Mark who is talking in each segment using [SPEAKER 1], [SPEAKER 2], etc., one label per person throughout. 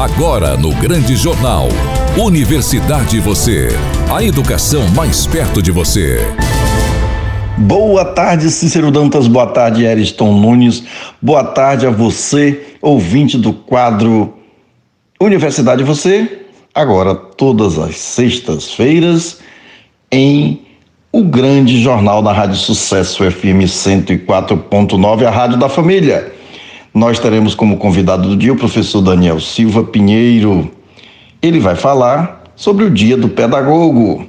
[SPEAKER 1] Agora no Grande Jornal. Universidade Você. A educação mais perto de você.
[SPEAKER 2] Boa tarde, Cícero Dantas. Boa tarde, Ariston Nunes. Boa tarde a você, ouvinte do quadro Universidade Você. Agora, todas as sextas-feiras, em o grande jornal da Rádio Sucesso FM 104.9, a Rádio da Família. Nós teremos como convidado do dia o professor Daniel Silva Pinheiro. Ele vai falar sobre o Dia do Pedagogo.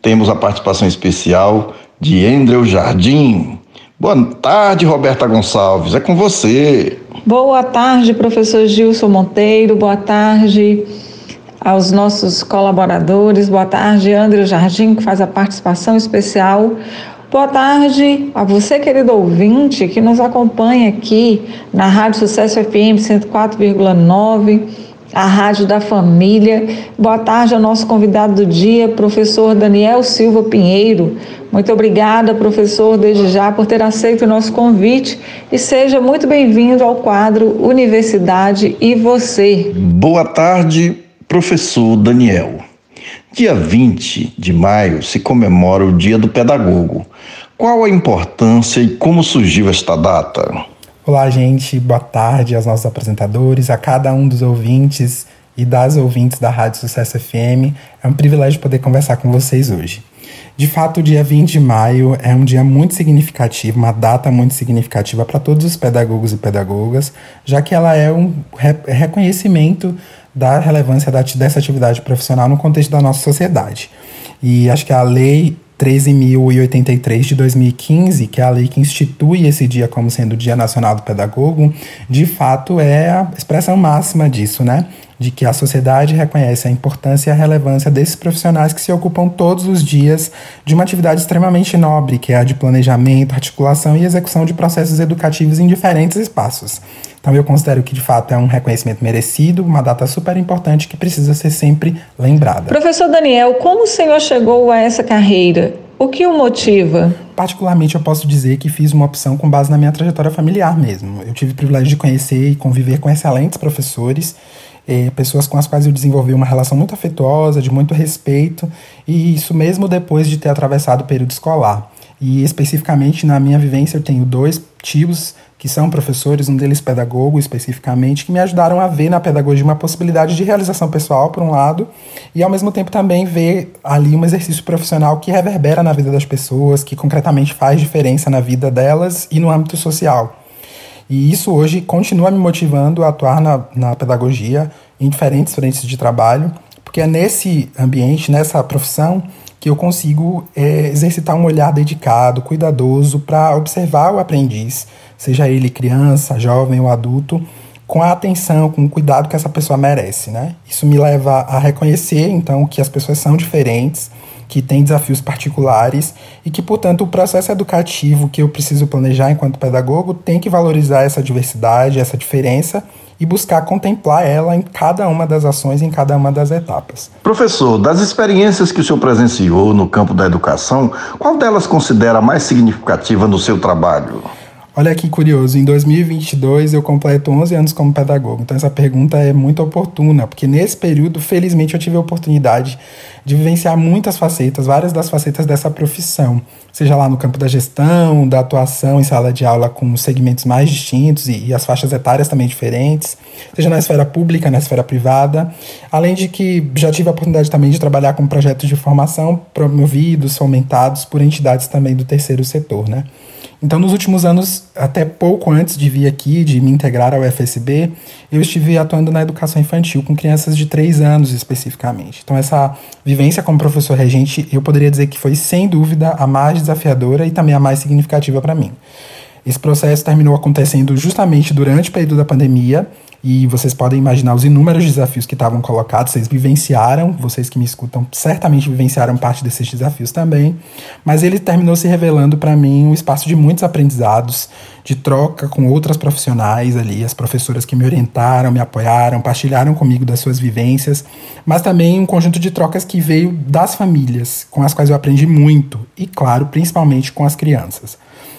[SPEAKER 2] Temos a participação especial de Andrew Jardim. Boa tarde, Roberta Gonçalves. É com você.
[SPEAKER 3] Boa tarde, professor Gilson Monteiro. Boa tarde aos nossos colaboradores. Boa tarde, André Jardim, que faz a participação especial. Boa tarde a você, querido ouvinte, que nos acompanha aqui na Rádio Sucesso FM 104,9, a Rádio da Família. Boa tarde ao nosso convidado do dia, professor Daniel Silva Pinheiro. Muito obrigada, professor, desde já, por ter aceito o nosso convite e seja muito bem-vindo ao quadro Universidade e Você.
[SPEAKER 2] Boa tarde, Professor Daniel, dia 20 de maio se comemora o Dia do Pedagogo. Qual a importância e como surgiu esta data?
[SPEAKER 4] Olá, gente, boa tarde aos nossos apresentadores, a cada um dos ouvintes e das ouvintes da Rádio Sucesso FM. É um privilégio poder conversar com vocês hoje. De fato, o dia 20 de maio é um dia muito significativo, uma data muito significativa para todos os pedagogos e pedagogas, já que ela é um reconhecimento da relevância da, dessa atividade profissional no contexto da nossa sociedade. E acho que a lei 13.083 de 2015, que é a lei que institui esse dia como sendo o Dia Nacional do Pedagogo, de fato é a expressão máxima disso, né? De que a sociedade reconhece a importância e a relevância desses profissionais que se ocupam todos os dias de uma atividade extremamente nobre, que é a de planejamento, articulação e execução de processos educativos em diferentes espaços. Então eu considero que de fato é um reconhecimento merecido, uma data super importante que precisa ser sempre lembrada.
[SPEAKER 3] Professor Daniel, como o senhor chegou a essa carreira? O que o motiva?
[SPEAKER 4] Particularmente, eu posso dizer que fiz uma opção com base na minha trajetória familiar mesmo. Eu tive o privilégio de conhecer e conviver com excelentes professores, eh, pessoas com as quais eu desenvolvi uma relação muito afetuosa, de muito respeito, e isso mesmo depois de ter atravessado o período escolar. E especificamente na minha vivência, eu tenho dois tios que são professores, um deles pedagogo especificamente, que me ajudaram a ver na pedagogia uma possibilidade de realização pessoal, por um lado, e ao mesmo tempo também ver ali um exercício profissional que reverbera na vida das pessoas, que concretamente faz diferença na vida delas e no âmbito social. E isso hoje continua me motivando a atuar na, na pedagogia em diferentes frentes de trabalho, porque é nesse ambiente, nessa profissão, que eu consigo é, exercitar um olhar dedicado, cuidadoso para observar o aprendiz, seja ele criança, jovem ou adulto, com a atenção, com o cuidado que essa pessoa merece, né? Isso me leva a reconhecer, então, que as pessoas são diferentes, que têm desafios particulares e que, portanto, o processo educativo que eu preciso planejar enquanto pedagogo tem que valorizar essa diversidade, essa diferença e buscar contemplar ela em cada uma das ações, em cada uma das etapas.
[SPEAKER 2] Professor, das experiências que o senhor presenciou no campo da educação, qual delas considera mais significativa no seu trabalho?
[SPEAKER 4] Olha que curioso, em 2022 eu completo 11 anos como pedagogo, então essa pergunta é muito oportuna, porque nesse período, felizmente, eu tive a oportunidade de vivenciar muitas facetas, várias das facetas dessa profissão, seja lá no campo da gestão, da atuação em sala de aula com segmentos mais distintos e, e as faixas etárias também diferentes, seja na esfera pública, na esfera privada, além de que já tive a oportunidade também de trabalhar com projetos de formação promovidos, fomentados por entidades também do terceiro setor, né? Então, nos últimos anos, até pouco antes de vir aqui, de me integrar ao FSB, eu estive atuando na educação infantil com crianças de 3 anos especificamente. Então, essa vivência como professor regente, eu poderia dizer que foi, sem dúvida, a mais desafiadora e também a mais significativa para mim. Esse processo terminou acontecendo justamente durante o período da pandemia e vocês podem imaginar os inúmeros desafios que estavam colocados, vocês vivenciaram, vocês que me escutam certamente vivenciaram parte desses desafios também, mas ele terminou se revelando para mim um espaço de muitos aprendizados, de troca com outras profissionais ali, as professoras que me orientaram, me apoiaram, partilharam comigo das suas vivências, mas também um conjunto de trocas que veio das famílias, com as quais eu aprendi muito, e claro, principalmente com as crianças.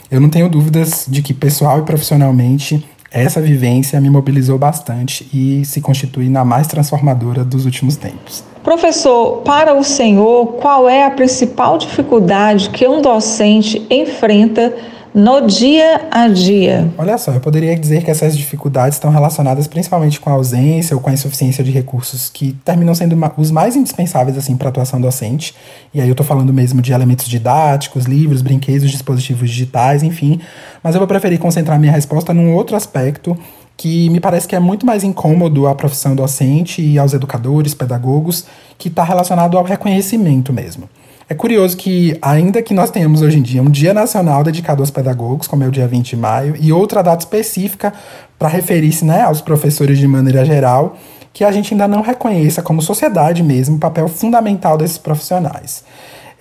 [SPEAKER 4] Eu não tenho dúvidas de que pessoal e profissionalmente Essa vivência me mobilizou bastante e se constitui na mais transformadora dos últimos tempos.
[SPEAKER 3] Professor, para o senhor, qual é a principal dificuldade que um docente enfrenta no dia a dia?
[SPEAKER 4] Olha só, eu poderia dizer que essas dificuldades estão relacionadas principalmente com a ausência ou com a insuficiência de recursos que terminam sendo os mais indispensáveis assim para a atuação docente. E aí eu estou falando mesmo de elementos didáticos, livros, brinquedos, dispositivos digitais, enfim. Mas eu vou preferir concentrar minha resposta num outro aspecto que me parece que é muito mais incômodo à profissão docente e aos educadores, pedagogos, que está relacionado ao reconhecimento mesmo. É curioso que, ainda que nós tenhamos hoje em dia um dia nacional dedicado aos pedagogos, como é o dia 20 de maio, e outra data específica para referir-se né, aos professores de maneira geral, que a gente ainda não reconheça como sociedade mesmo o papel fundamental desses profissionais.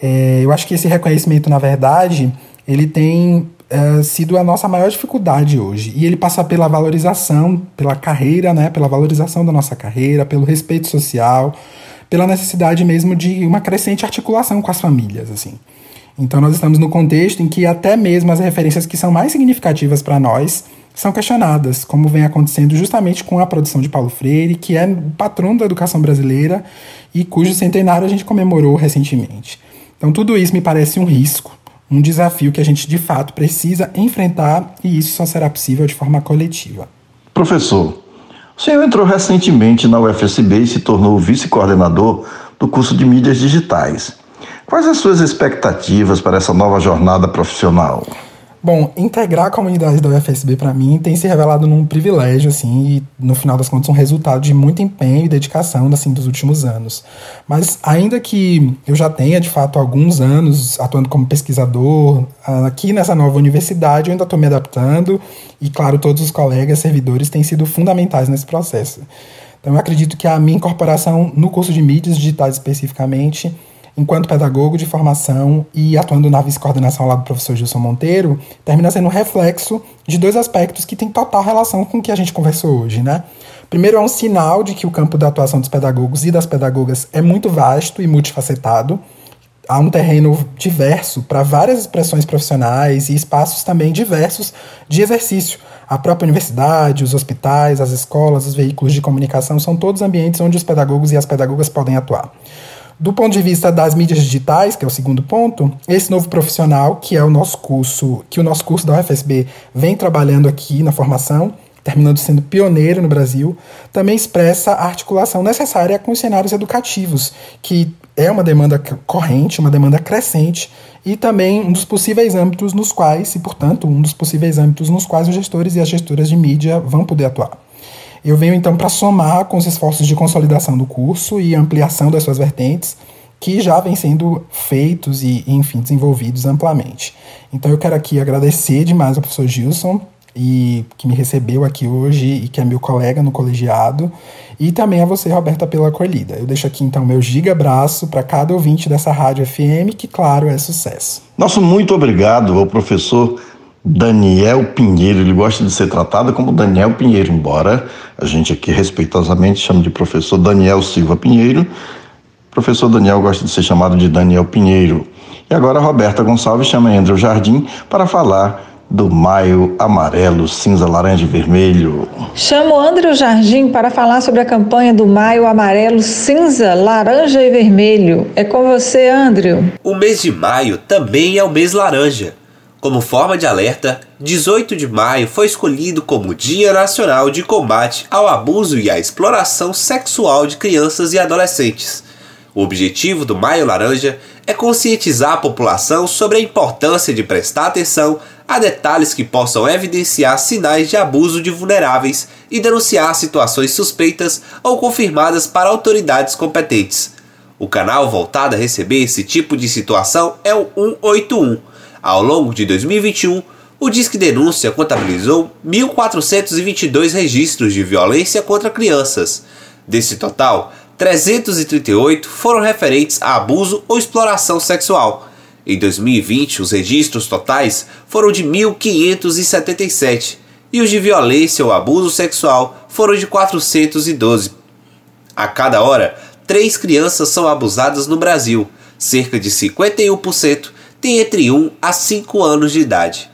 [SPEAKER 4] É, eu acho que esse reconhecimento, na verdade, ele tem é, sido a nossa maior dificuldade hoje. E ele passa pela valorização, pela carreira, né, pela valorização da nossa carreira, pelo respeito social, pela necessidade mesmo de uma crescente articulação com as famílias, assim. Então nós estamos no contexto em que até mesmo as referências que são mais significativas para nós são questionadas, como vem acontecendo justamente com a produção de Paulo Freire, que é o patrono da educação brasileira e cujo centenário a gente comemorou recentemente. Então tudo isso me parece um risco, um desafio que a gente de fato precisa enfrentar e isso só será possível de forma coletiva.
[SPEAKER 2] Professor, o senhor entrou recentemente na UFSB e se tornou vice-coordenador do curso de mídias digitais. Quais as suas expectativas para essa nova jornada profissional?
[SPEAKER 4] Bom, integrar a comunidade da UFSB para mim tem se revelado num privilégio, assim, e no final das contas um resultado de muito empenho e dedicação, assim, dos últimos anos. Mas ainda que eu já tenha, de fato, alguns anos atuando como pesquisador aqui nessa nova universidade, eu ainda estou me adaptando e, claro, todos os colegas, servidores têm sido fundamentais nesse processo. Então, eu acredito que a minha incorporação no curso de mídias digitais especificamente enquanto pedagogo de formação e atuando na vice-coordenação lá do professor Gilson Monteiro, termina sendo um reflexo de dois aspectos que têm total relação com o que a gente conversou hoje, né? Primeiro, é um sinal de que o campo da atuação dos pedagogos e das pedagogas é muito vasto e multifacetado. Há um terreno diverso para várias expressões profissionais e espaços também diversos de exercício. A própria universidade, os hospitais, as escolas, os veículos de comunicação são todos ambientes onde os pedagogos e as pedagogas podem atuar. Do ponto de vista das mídias digitais, que é o segundo ponto, esse novo profissional, que é o nosso curso, que o nosso curso da UFSB vem trabalhando aqui na formação, terminando sendo pioneiro no Brasil, também expressa a articulação necessária com os cenários educativos, que é uma demanda corrente, uma demanda crescente, e também um dos possíveis âmbitos nos quais, e portanto, um dos possíveis âmbitos nos quais os gestores e as gestoras de mídia vão poder atuar. Eu venho então para somar com os esforços de consolidação do curso e ampliação das suas vertentes, que já vêm sendo feitos e, enfim, desenvolvidos amplamente. Então eu quero aqui agradecer demais ao professor Gilson, e que me recebeu aqui hoje e que é meu colega no colegiado, e também a você, Roberta, pela acolhida. Eu deixo aqui então meu giga abraço para cada ouvinte dessa rádio FM, que claro é sucesso.
[SPEAKER 2] Nosso muito obrigado ao professor Daniel Pinheiro, ele gosta de ser tratado como Daniel Pinheiro, embora a gente aqui respeitosamente chame de professor Daniel Silva Pinheiro. professor Daniel gosta de ser chamado de Daniel Pinheiro. E agora a Roberta Gonçalves chama Andrew Jardim para falar do Maio Amarelo, Cinza, Laranja e Vermelho.
[SPEAKER 3] Chamo Andrew Jardim para falar sobre a campanha do Maio Amarelo, Cinza, Laranja e Vermelho. É com você, Andrew.
[SPEAKER 5] O mês de maio também é o mês laranja. Como forma de alerta, 18 de maio foi escolhido como Dia Nacional de Combate ao Abuso e à Exploração Sexual de Crianças e Adolescentes. O objetivo do Maio Laranja é conscientizar a população sobre a importância de prestar atenção a detalhes que possam evidenciar sinais de abuso de vulneráveis e denunciar situações suspeitas ou confirmadas para autoridades competentes. O canal voltado a receber esse tipo de situação é o 181 ao longo de 2021, o Disque Denúncia contabilizou 1.422 registros de violência contra crianças. Desse total, 338 foram referentes a abuso ou exploração sexual. Em 2020, os registros totais foram de 1.577 e os de violência ou abuso sexual foram de 412. A cada hora, três crianças são abusadas no Brasil, cerca de 51% tem entre 1 a 5 anos de idade.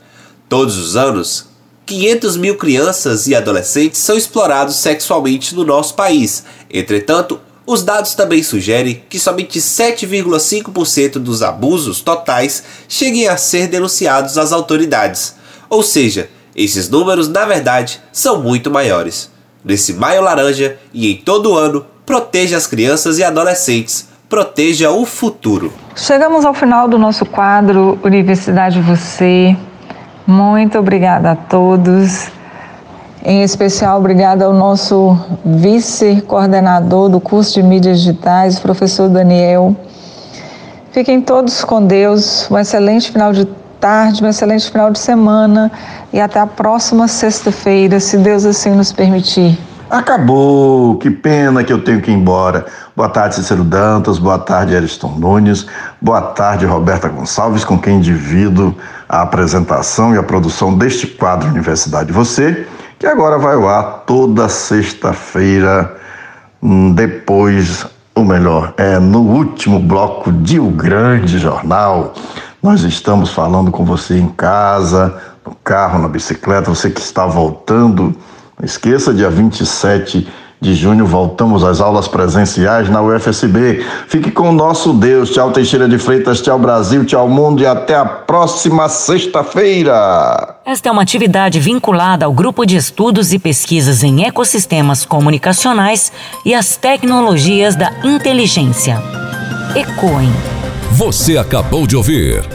[SPEAKER 5] Todos os anos, 500 mil crianças e adolescentes são explorados sexualmente no nosso país. Entretanto, os dados também sugerem que somente 7,5% dos abusos totais cheguem a ser denunciados às autoridades. Ou seja, esses números na verdade são muito maiores. Nesse Maio Laranja e em todo ano, proteja as crianças e adolescentes, proteja o futuro.
[SPEAKER 3] Chegamos ao final do nosso quadro Universidade Você. Muito obrigada a todos. Em especial, obrigada ao nosso vice-coordenador do curso de mídias digitais, professor Daniel. Fiquem todos com Deus. Um excelente final de tarde, um excelente final de semana e até a próxima sexta-feira, se Deus assim nos permitir.
[SPEAKER 2] Acabou, que pena que eu tenho que ir embora. Boa tarde, Cícero Dantas, boa tarde, Ariston Nunes, boa tarde, Roberta Gonçalves, com quem divido a apresentação e a produção deste quadro Universidade Você, que agora vai ao ar toda sexta-feira, hum, depois, ou melhor, é no último bloco de O Grande Jornal. Nós estamos falando com você em casa, no carro, na bicicleta, você que está voltando não esqueça, dia 27 de junho voltamos às aulas presenciais na UFSB. Fique com o nosso Deus. Tchau, Teixeira de Freitas. Tchau, Brasil. Tchau, mundo. E até a próxima sexta-feira.
[SPEAKER 6] Esta é uma atividade vinculada ao Grupo de Estudos e Pesquisas em Ecossistemas Comunicacionais e as Tecnologias da Inteligência. ECOIN.
[SPEAKER 1] Você acabou de ouvir.